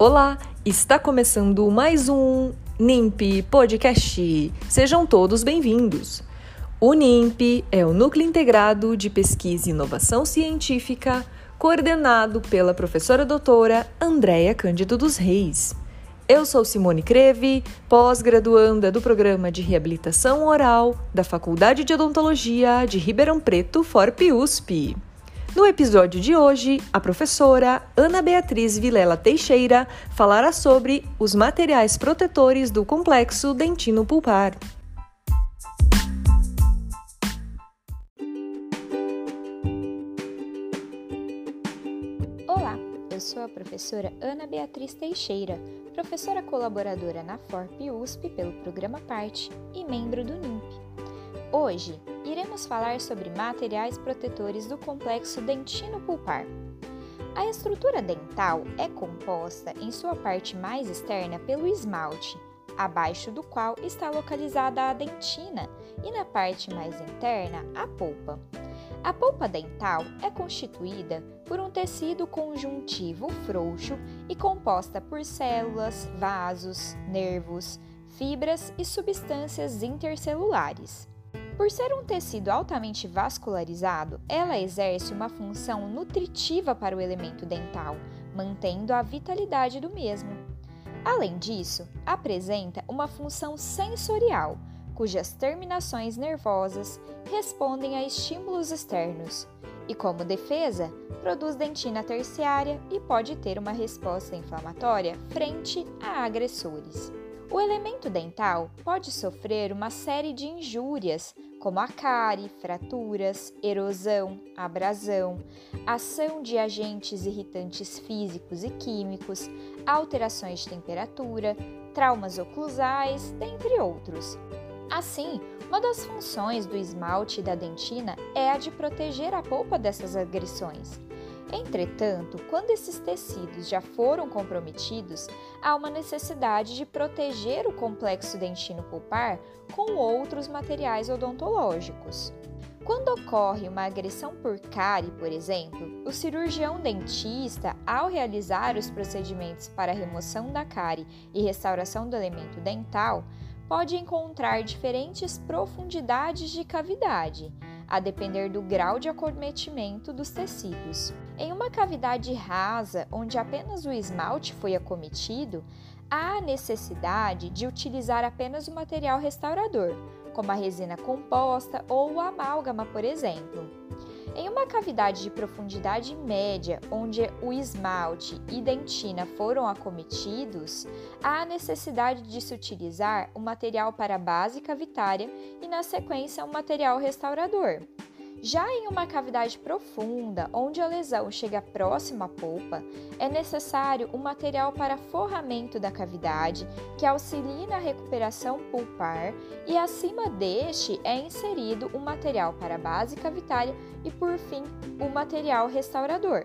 Olá, está começando mais um NIMP Podcast. Sejam todos bem-vindos. O NIMP é o Núcleo Integrado de Pesquisa e Inovação Científica, coordenado pela professora doutora Andréia Cândido dos Reis. Eu sou Simone Creve, pós-graduanda do Programa de Reabilitação Oral da Faculdade de Odontologia de Ribeirão Preto, FORP USP. No episódio de hoje, a professora Ana Beatriz Vilela Teixeira falará sobre os materiais protetores do complexo dentino pulpar. Eu sou a professora Ana Beatriz Teixeira, professora colaboradora na FORP USP pelo programa PARTE e membro do NIMP. Hoje, iremos falar sobre materiais protetores do complexo dentino-pulpar. A estrutura dental é composta em sua parte mais externa pelo esmalte, abaixo do qual está localizada a dentina, e na parte mais interna, a polpa. A polpa dental é constituída por um tecido conjuntivo frouxo e composta por células, vasos, nervos, fibras e substâncias intercelulares. Por ser um tecido altamente vascularizado, ela exerce uma função nutritiva para o elemento dental, mantendo a vitalidade do mesmo. Além disso, apresenta uma função sensorial, cujas terminações nervosas respondem a estímulos externos e, como defesa, produz dentina terciária e pode ter uma resposta inflamatória frente a agressores. O elemento dental pode sofrer uma série de injúrias, como a cárie, fraturas, erosão, abrasão, ação de agentes irritantes físicos e químicos, alterações de temperatura, traumas oclusais, dentre outros. Assim, uma das funções do esmalte e da dentina é a de proteger a polpa dessas agressões. Entretanto, quando esses tecidos já foram comprometidos, há uma necessidade de proteger o complexo dentino pulpar com outros materiais odontológicos. Quando ocorre uma agressão por cárie, por exemplo, o cirurgião dentista, ao realizar os procedimentos para remoção da cárie e restauração do elemento dental, pode encontrar diferentes profundidades de cavidade, a depender do grau de acometimento dos tecidos. Em uma cavidade rasa, onde apenas o esmalte foi acometido, há necessidade de utilizar apenas o material restaurador, como a resina composta ou o amálgama, por exemplo. Em uma cavidade de profundidade média, onde o esmalte e dentina foram acometidos, há a necessidade de se utilizar o material para base cavitária e, na sequência, um material restaurador. Já em uma cavidade profunda, onde a lesão chega próxima à polpa, é necessário um material para forramento da cavidade que auxilie na recuperação pulpar e acima deste é inserido um material para base cavitária e, por fim, o um material restaurador.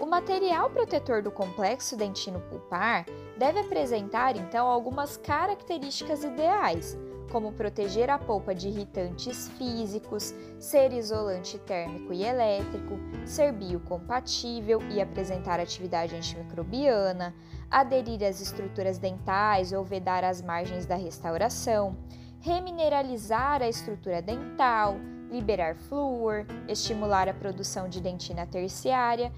O material protetor do complexo dentino pulpar deve apresentar então algumas características ideais, como proteger a polpa de irritantes físicos, ser isolante térmico e elétrico, ser biocompatível e apresentar atividade antimicrobiana, aderir às estruturas dentais ou vedar as margens da restauração, remineralizar a estrutura dental, liberar flúor, estimular a produção de dentina terciária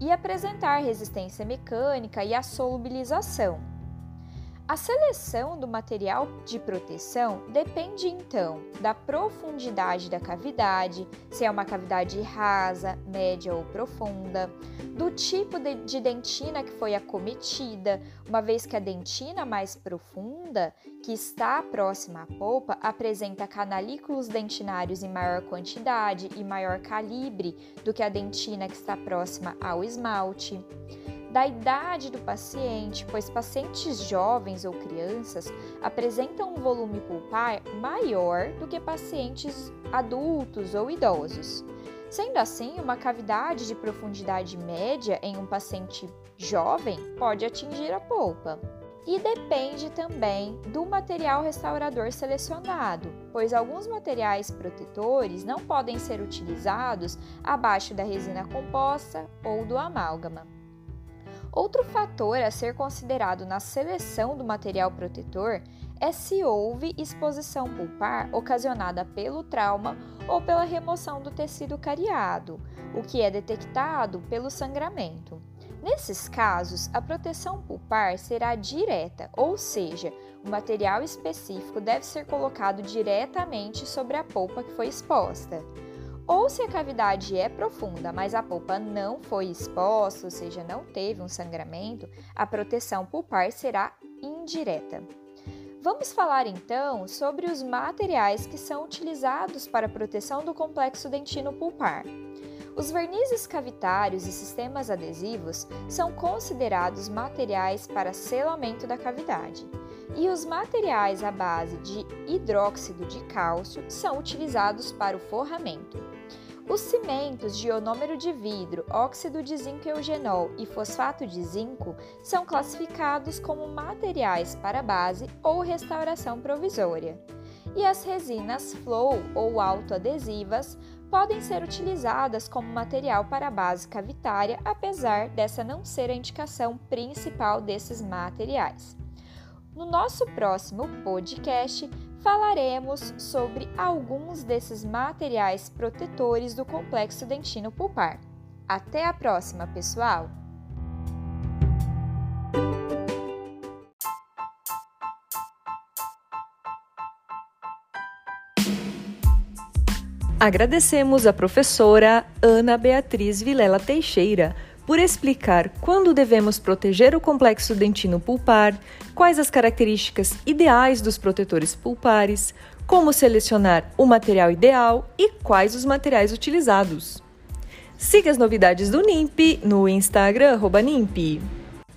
e apresentar resistência mecânica e a solubilização. A seleção do material de proteção depende então da profundidade da cavidade, se é uma cavidade rasa, média ou profunda, do tipo de, de dentina que foi acometida, uma vez que a dentina mais profunda, que está próxima à polpa, apresenta canalículos dentinários em maior quantidade e maior calibre do que a dentina que está próxima ao esmalte da idade do paciente, pois pacientes jovens ou crianças apresentam um volume pulpar maior do que pacientes adultos ou idosos. Sendo assim, uma cavidade de profundidade média em um paciente jovem pode atingir a polpa. E depende também do material restaurador selecionado, pois alguns materiais protetores não podem ser utilizados abaixo da resina composta ou do amálgama. Outro fator a ser considerado na seleção do material protetor é se houve exposição pulpar ocasionada pelo trauma ou pela remoção do tecido cariado, o que é detectado pelo sangramento. Nesses casos, a proteção pulpar será direta, ou seja, o material específico deve ser colocado diretamente sobre a polpa que foi exposta. Ou se a cavidade é profunda, mas a polpa não foi exposta, ou seja, não teve um sangramento, a proteção pulpar será indireta. Vamos falar então sobre os materiais que são utilizados para a proteção do complexo dentino pulpar. Os vernizes cavitários e sistemas adesivos são considerados materiais para selamento da cavidade, e os materiais à base de hidróxido de cálcio são utilizados para o forramento. Os cimentos de ionômero de vidro, óxido de zinco eugenol e fosfato de zinco são classificados como materiais para base ou restauração provisória. E as resinas flow ou autoadesivas podem ser utilizadas como material para base cavitária, apesar dessa não ser a indicação principal desses materiais. No nosso próximo podcast, falaremos sobre alguns desses materiais protetores do complexo dentino pulpar. Até a próxima, pessoal! Agradecemos a professora Ana Beatriz Vilela Teixeira por explicar quando devemos proteger o complexo dentino pulpar, quais as características ideais dos protetores pulpares, como selecionar o material ideal e quais os materiais utilizados. Siga as novidades do NIMP no Instagram NIMP.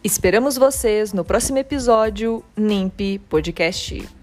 Esperamos vocês no próximo episódio NIMP Podcast.